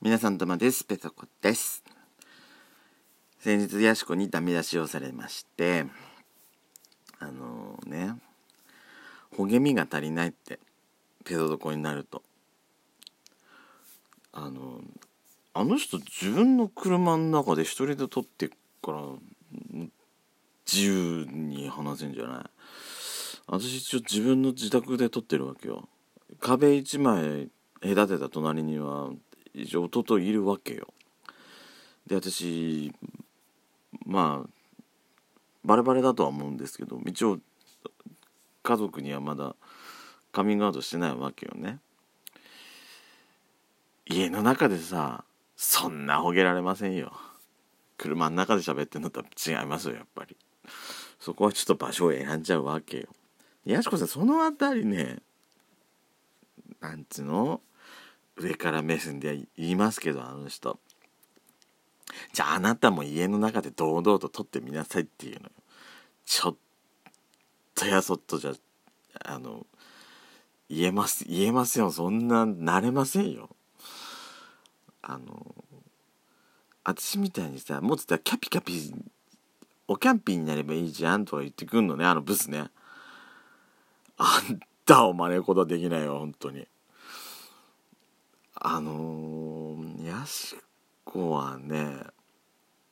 皆さんとまです。ペソコです。先日ヤシコにダメ出しをされましてあのー、ねほげみが足りないってペソドコになると。あのあの人自分の車の中で一人で撮ってから自由に話せんじゃない？私一応自分の自宅で撮ってるわけよ。壁一枚隔てた隣には一応弟いるわけよで私まあバレバレだとは思うんですけど一応家族にはまだカミングアウトしてないわけよね家の中でさそんなほげられませんよ車の中で喋ってんのとは違いますよやっぱりそこはちょっと場所を選んじゃうわけよやしこさんそのあたりねなんつうの上から目線で言いますけどあの人。じゃああなたも家の中で堂々と撮ってみなさいっていうのよ。ちょっとやそっとじゃあの言えます言えますよ。そんな慣れませんよ。あの私みたいにさもっとったらキャピキャピおキャンピーになればいいじゃんとか言ってくんのねあのブスね。あんたを真似ることはできないよ本当に。あのー、やしこはね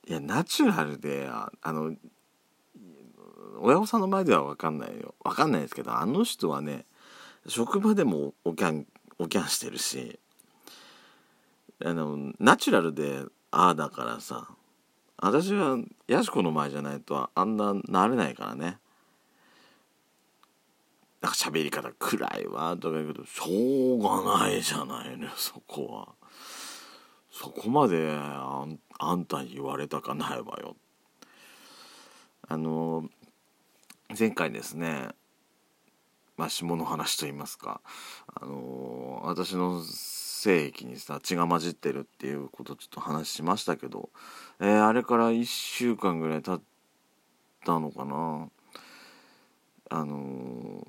いやナチュラルであの親御さんの前では分かんないよ。分かんないですけどあの人はね職場でもおキャンおキャンしてるしあのナチュラルでああだからさ私はやしこの前じゃないとあんななれないからね。なんか喋り方暗いわとか言うけどしょうがないじゃないの そこは。そこまであんあんたに言われたかないわよ。あの前回ですねまあ下の話と言いますかあの私の性域にさ血が混じってるっていうことちょっと話しましたけど、えー、あれから1週間ぐらい経ったのかな。あの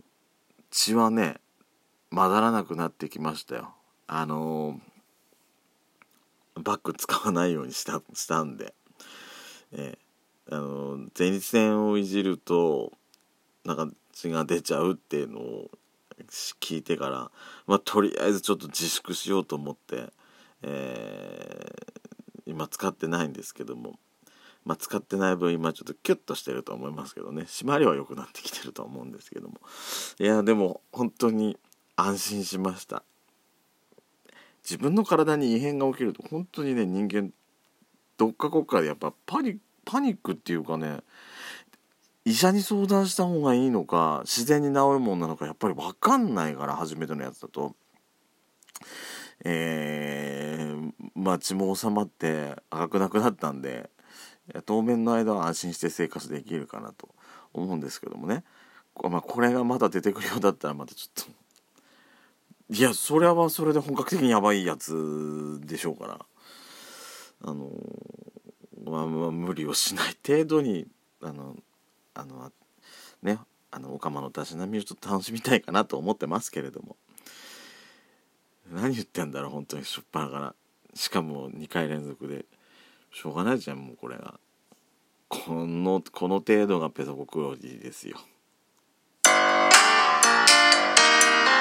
血はね混ざらなくなってきましたよ。あのバッグ使わないようにしたしたんで、えー、あの前立腺をいじるとなんか血が出ちゃうっていうのを聞いてから、まあ、とりあえずちょっと自粛しようと思って、えー、今使ってないんですけども、まあ、使ってない分今ちょっとキュッとしてると思いますけどね。締まりは良くなってきてると思うんですけども。いやでも本当に安心しました。自分の体に異変が起きると本当にね人間どっかこっかでやっぱパニパニックっていうかね医者に相談した方がいいのか自然に治るもんなのかやっぱり分かんないから初めてのやつだと。えー、まあ血も収まって赤くなくなったんで当面の間は安心して生活できるかなと思うんですけどもね、まあ、これがまだ出てくるようだったらまたちょっと。いやそれはそれで本格的にやばいやつでしょうから。あのまあ、まあ、無理をしない程度にあのあのねあのオカマのたしなみをちょっと楽しみたいかなと思ってますけれども。何言ってんだろう本当にしょっぱなから。しかも2回連続で。しょうがないじゃんもうこれがこのこの程度がペソコクロジーですよ「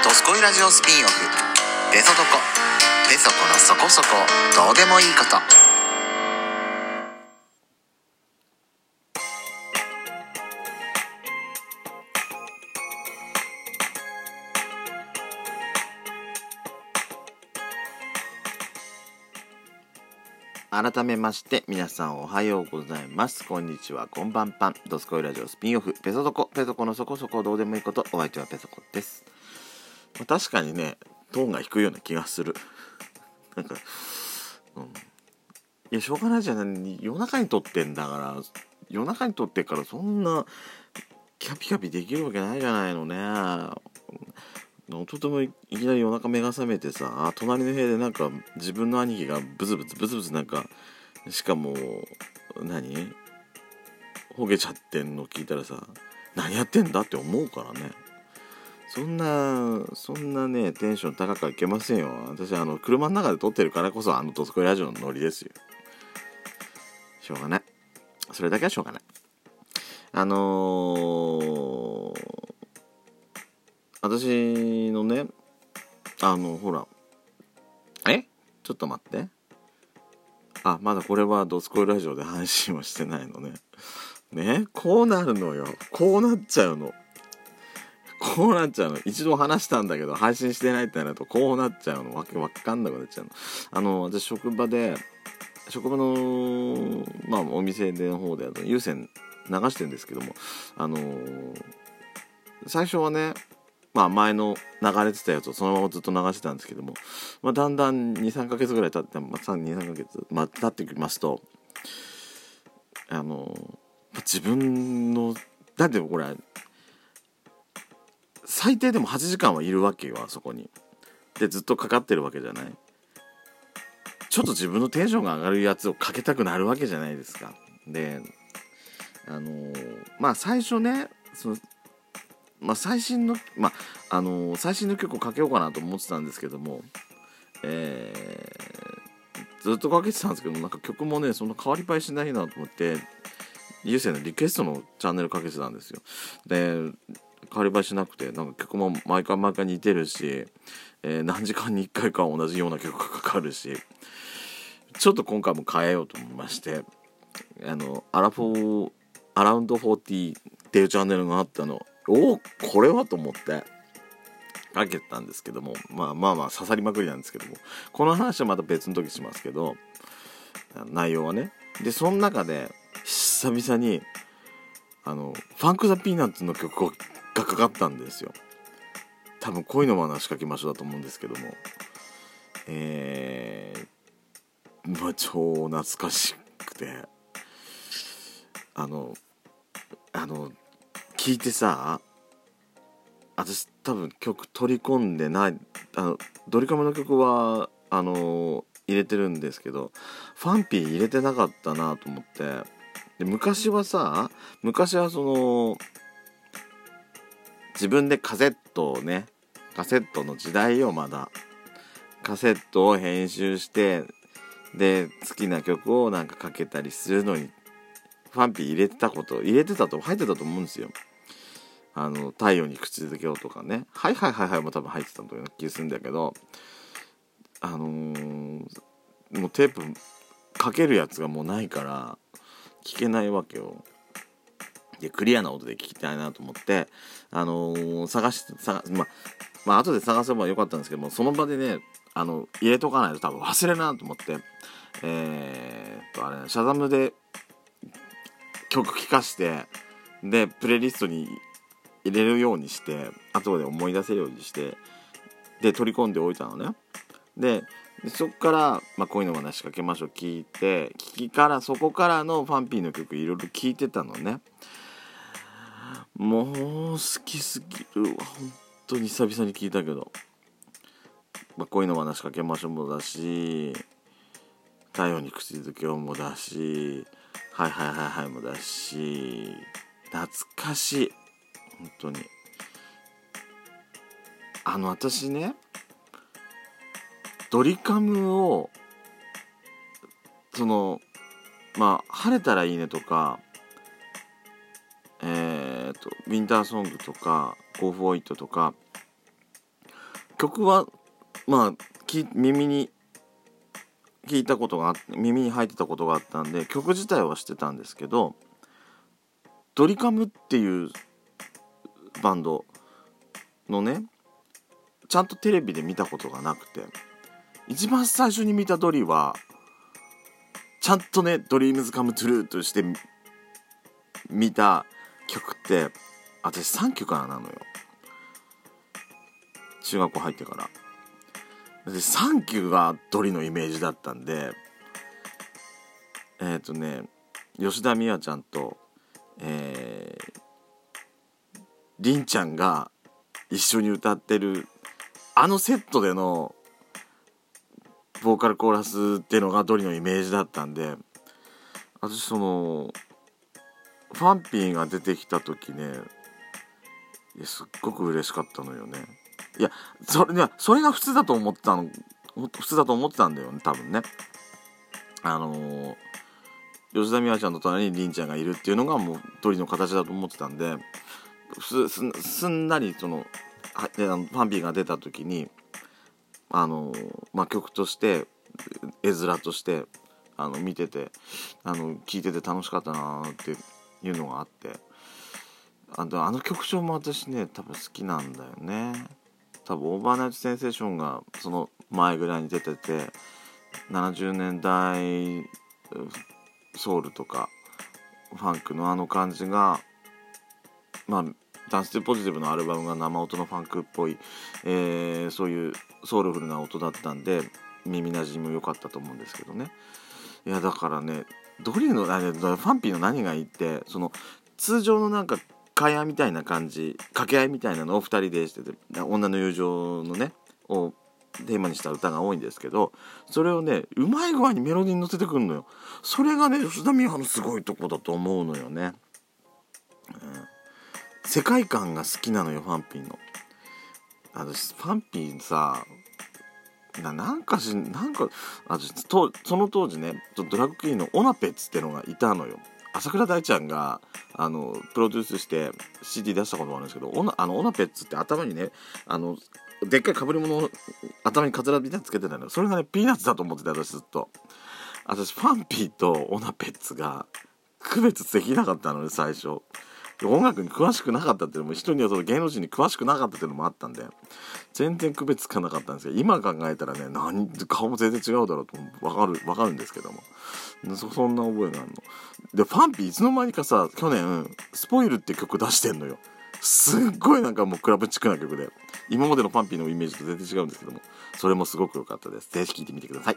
ドスコイラジオスピンオフ」「ペソドコ」「ペソコのそこそこ。どうでもいいこと」改めまして皆さんおはようございます。こんにちは。こんばんぱんドスコイラジオスピンオフ。ペソドコ。ペソコのそこそこどうでもいいこと。お相手はペソコです、まあ、確かにねトーンが低いような気がする。なんかうん。いやしょうがないじゃない。夜中に撮ってんだから夜中に撮ってからそんなキャピキャピできるわけないじゃないのね。弟もいきなり夜中目が覚めてさ隣の部屋でなんか自分の兄貴がブツブツブツブツなんかしかも何？ほげちゃってんの聞いたらさ何やってんだって思うからね。そんなそんなねテンション高くはいけませんよ。私あの車の中で撮ってるからこそあの「ドスコイラジオ」のノリですよ。しょうがない。それだけはしょうがない。あのー、私のねあのほら。え？ちょっと待って。あまだこれは「ドスコイラジオ」で配信はしてないのね。ね？こうなるのよ。こうなっちゃうの。こうなっちゃうの。一度話したんだけど配信してないってなるとこうなっちゃうの。わけわかんなくなっちゃうの。あの私職場で職場のまあお店での方で有線流してるんですけどもあのー、最初はねまあ前の流れてたやつをそのままずっと流してたんですけども、まあ、だんだん23ヶ月ぐらい経って、まあ、23ヶ月、まあ、ってきますとあのー、自分のだってこれ最低でも8時間はいるわけよあそこに。でずっとかかってるわけじゃない。ちょっと自分のテンションが上がるやつをかけたくなるわけじゃないですか。であの、まあ最初ねそのまあ最新のまああのー、最新の曲をかけようかなと思ってたんですけどもえー、ずっとかけてたんですけどなんか曲もねそんな変わり映えしないなと思って優先のリクエストのチャンネルかけてたんですよ。で変わり映えしなくてなんか曲も毎回毎回似てるし、えー、何時間に1回か同じような曲がかかるしちょっと今回も変えようと思いましてあのアラフォーアラウンド40っていうチャンネルがあったの。おおこれはと思って。かけたんですけども。まあまあまあ刺さりまくりなんですけども。この話はまた別の時しますけど。内容はね。でその中で久々にあの FUNK THE PEANUTS の曲がかかったんですよ。多分恋の罠しかけましょうだと思うんですけども。えー、まあ超懐かしくて。あのあの聞いてさ私多分曲取り込んでないあのドリカムの曲はあの入れてるんですけどファンピー入れてなかったなと思ってで昔はさ昔はその自分でカセットをねカセットの時代よまだ。カセットを編集してで好きな曲をなんかかけたりするのにファンピー入れてたこと入れてたと入ってたと思うんですよ。あの太陽に口づけをとかね。はいはいはいはいも多分入ってたという気するんだけどあのー、もうテープかけるやつがもうないから聞けないわけよ。でクリアな音で聞きたいなと思ってあのー、探して探まあまあ後で探せばよかったんですけどもその場でねあの入れとかないと多分忘れるなと思ってえー、っとあれシャザムで曲聴かしてでプレイリストに入れるようにして後で思い出せるようにしてで取り込んでおいたのね。でそっから、まあ、こういうの話しかけましょう聞いて聞きからそこからのファンピーの曲いろいろ聞いてたのね。もう好きすぎるわ。本当に久々に聞いたけど、まあ、恋の話しかけましょうもだし太陽に口づけをもだしはいはいはいはいもだし懐かしい。本当に。あの私ねドリカムをそのまあ晴れたらいいねとかえーと、 WINTER SONG とか「 GO FOR IT」とか曲はまあき耳に聞いたことが耳に入ってたことがあったんで曲自体は知ってたんですけどドリカムっていうバンドのねちゃんとテレビで見たことがなくて一番最初に見たドリはちゃんとね「ドリームズカムトゥルーとして見た曲って私3曲からなのよ。中学校入ってから。で3曲がドリのイメージだったんでえっ、ー、とね吉田美和ちゃんとえー、りんちゃんが一緒に歌ってるあのセットでのボーカルコーラスっていうのがドリのイメージだったんで私そのファンピーが出てきた時ねいやすっごく嬉しかったのよね。いやそれそれが普通だと思ってたの普通だと思ってたんだよね多分ね。あのー吉田美和ちゃんの隣に凛ちゃんがいるっていうのがもう鳥の形だと思ってたんですすすんなりそのはであのファンピーが出た時にあのまあ曲として絵面としてあの見ててあの聴いてて楽しかったなっていうのがあってあとあの曲調も私ね多分好きなんだよね。多分 Overnight Sensation がその前ぐらいに出てて70年代ソウルとかファンクのあの感じがまあ dAnce to positive のアルバムが生音のファンクっぽい、えーそういうソウルフルな音だったんで耳なじみも良かったと思うんですけどね。いやだからねドリカムのあれファンピーの何がいいってその通常のなんか会話みたいな感じ掛け合いみたいなのを2人でしてて女の友情のねをテーマにした歌が多いんですけどそれをねうまい具合にメロディーに乗せてくるのよ。それがね吉田美和のすごいとこだと思うのよね、うん。世界観が好きなのよファンピーの。私ファンピーさななんかしなんか私とその当時ねドラッグクイーンのオナペッツってのがいたのよ。朝倉大ちゃんがあのプロデュースして CD 出したこともあるんですけどオナあのオナペッツって頭にねあのでっかい被り物を頭にカツラみたいにつけてたのよ。それがねピーナッツだと思ってた私ずっと。私ファンピーとオナペッツが区別できなかったのね最初。音楽に詳しくなかったっていうのも人にはその芸能人に詳しくなかったっていうのもあったんで全然区別つかなかったんですけど今考えたらね何顔も全然違うだろうと分かる分かるんですけども。そんな覚えがあるの。でファンピーいつの間にかさ去年「スポイル」って曲出してんのよ。すっごいなんかもうクラブチックな曲で。今までのファンピーのイメージと全然違うんですけども。それもすごく良かったです。ぜひ聴いてみてください。